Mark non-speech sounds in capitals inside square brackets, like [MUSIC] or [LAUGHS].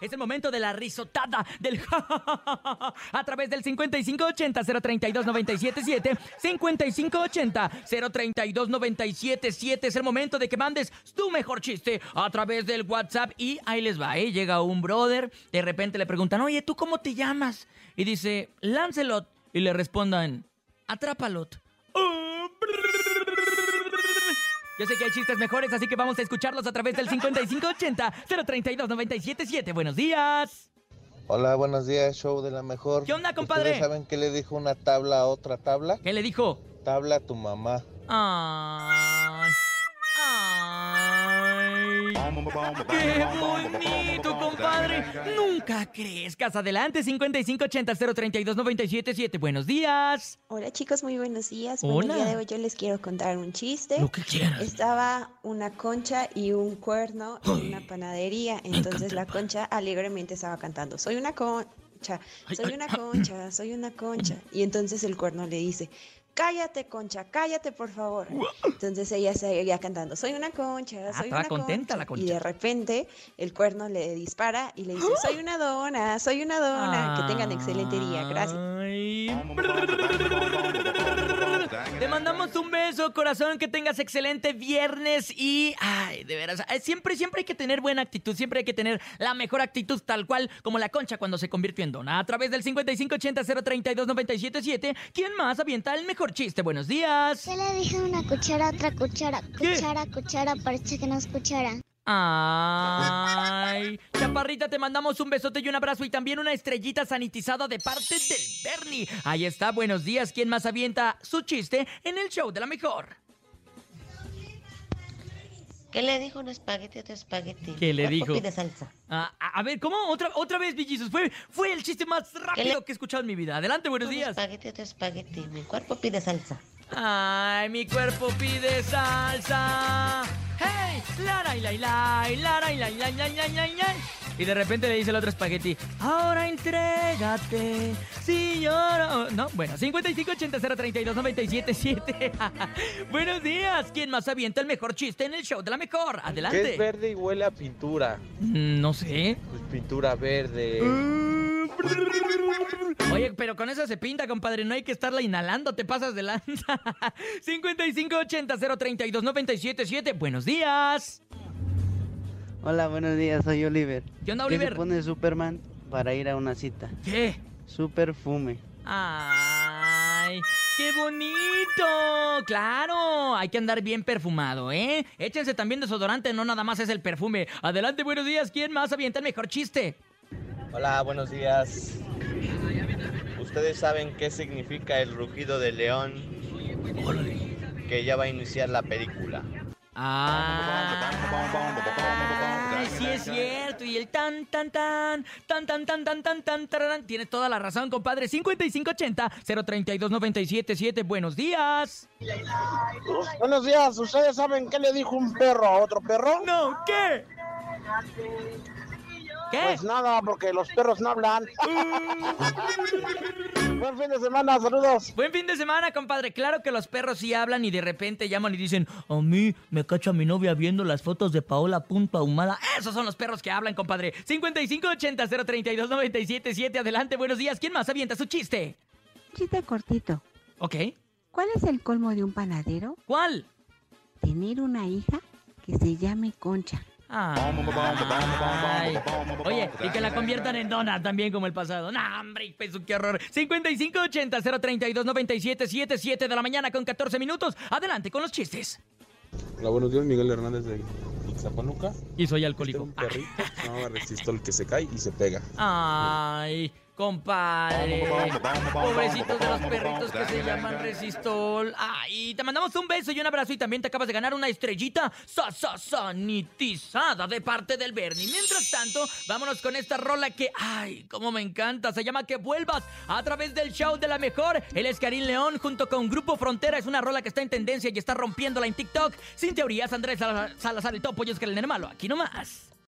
Es el momento de la risotada del [LAUGHS] a través del 5580-032-977. 5580-032-977. Es el momento de que mandes tu mejor chiste a través del WhatsApp. Y ahí les va, ¿eh? Llega un brother, de repente le preguntan, oye, ¿tú cómo te llamas? Y dice, Lancelot. Y le respondan, Atrápalot. Yo sé que hay chistes mejores, así que vamos a escucharlos a través del 5580-032-977. Buenos días. Hola, buenos días, show de la mejor. ¿Qué onda, compadre? ¿Ustedes saben qué le dijo una tabla a otra tabla? ¿Qué le dijo? Tabla a tu mamá. Ay. Ay. ¡Qué bonito! Nunca crezcas. Adelante, 5580-032-977. Buenos días. Hola chicos, muy buenos días. Hola. Bueno, el día de hoy yo les quiero contar un chiste. Lo que quieras. Estaba una concha y un cuerno en una panadería. Entonces la concha alegremente estaba cantando, soy una concha, soy una concha, soy una concha. Y entonces el cuerno le dice, cállate concha, cállate por favor. Entonces ella seguía cantando, soy una concha, Ah, soy estaba una contenta concha. la concha. Y de repente el cuerno le dispara y le dice, soy una dona, soy una dona. Que tengan excelente día, gracias. Ay. Mandamos un beso, corazón, que tengas excelente viernes y, ay, de veras, siempre, siempre hay que tener buena actitud, siempre hay que tener la mejor actitud, tal cual como la concha cuando se convirtió en dona. A través del 5580-032-977, ¿quién más avienta el mejor chiste? Buenos días. ¿Qué le dije una cuchara otra cuchara? ¿Qué? Cuchara, cuchara, parece que no escuchara. Ay, chaparrita, te mandamos un besote y un abrazo y también una estrellita sanitizada de parte del Bernie. Ahí está, buenos días. ¿Quién más avienta su chiste en el show de la mejor? ¿Qué le dijo un espagueti a otro espagueti? ¿Qué le dijo? pide salsa. Ah, a, a ver, ¿cómo? Otra, otra vez, Villizos. Fue, fue el chiste más rápido le- que he escuchado en mi vida. Adelante, buenos Un días. espagueti a otro espagueti. Mi cuerpo pide salsa. Ay, mi cuerpo pide salsa. ¡Hey! ¡Lara y la y la y lara y la y la y la y y de repente le dice el otro espagueti, ahora entrégate, si lloro... No, bueno, 5580032977. Buenos días, ¿quién más avienta el mejor chiste en el show de la mejor? Adelante. ¿Qué es verde y huele a pintura? No sé. Pues pintura verde. Mm. Oye, pero con eso se pinta, compadre. No hay que estarla inhalando, te pasas de lanza. [LAUGHS] 5580-032-977. Buenos días. Hola, buenos días, soy Oliver. ¿Qué onda, ¿Qué se Oliver? pone Superman para ir a una cita? ¿Qué? Su perfume. ¡Ay! ¡Qué bonito! ¡Claro! Hay que andar bien perfumado, ¿eh? Échense también desodorante, no nada más es el perfume. Adelante, buenos días. ¿Quién más avienta el mejor chiste? Hola, buenos días. ¿Ustedes saben qué significa el rugido de león? Que ya va a iniciar la película. Ah, sí es cierto. Y el tan, tan, tan, tan, tan, tan, tan, tan, tan. Tiene toda la razón, compadre. 5580-032-977. Buenos días. Buenos días, ¿ustedes saben qué le dijo un perro a otro perro? No, ¿qué? ¿Qué? Pues nada, porque los perros no hablan. [LAUGHS] Buen fin de semana, saludos. Buen fin de semana, compadre. Claro que los perros sí hablan y de repente llaman y dicen, a mí me cacha mi novia viendo las fotos de Paola Punto Ahumada. Esos son los perros que hablan, compadre. 5580-032-977. Adelante, buenos días. ¿Quién más avienta su chiste? Chiste cortito. Ok. ¿Cuál es el colmo de un panadero? ¿Cuál? Tener una hija que se llame Concha. Ay. Oye, y que la conviertan en dona también como el pasado. No, hombre, peso, qué horror. 5580-032-977 de la mañana con 14 minutos. Adelante con los chistes. Hola, buenos días, Miguel Hernández de Ixtapanuca. Y soy Este era alcohólico. un perrito [LAUGHS] se llamaba Resistol que se cae y se pega. Ay, compadre. Pobrecitos de los perritos que se llaman Resistol. Ay, te mandamos un beso y un abrazo y también te acabas de ganar una estrellita sa, sa, sanitizada de parte del Bernie. Mientras tanto, vámonos con esta rola que, ay, cómo me encanta. Se llama Que Vuelvas a través del show de la mejor. Él es Karim León junto con Grupo Frontera. Es una rola que está en tendencia y está rompiéndola en TikTok. Sin teorías, Andrés Salazar, Salazar el topo y es que el malo. Aquí nomás.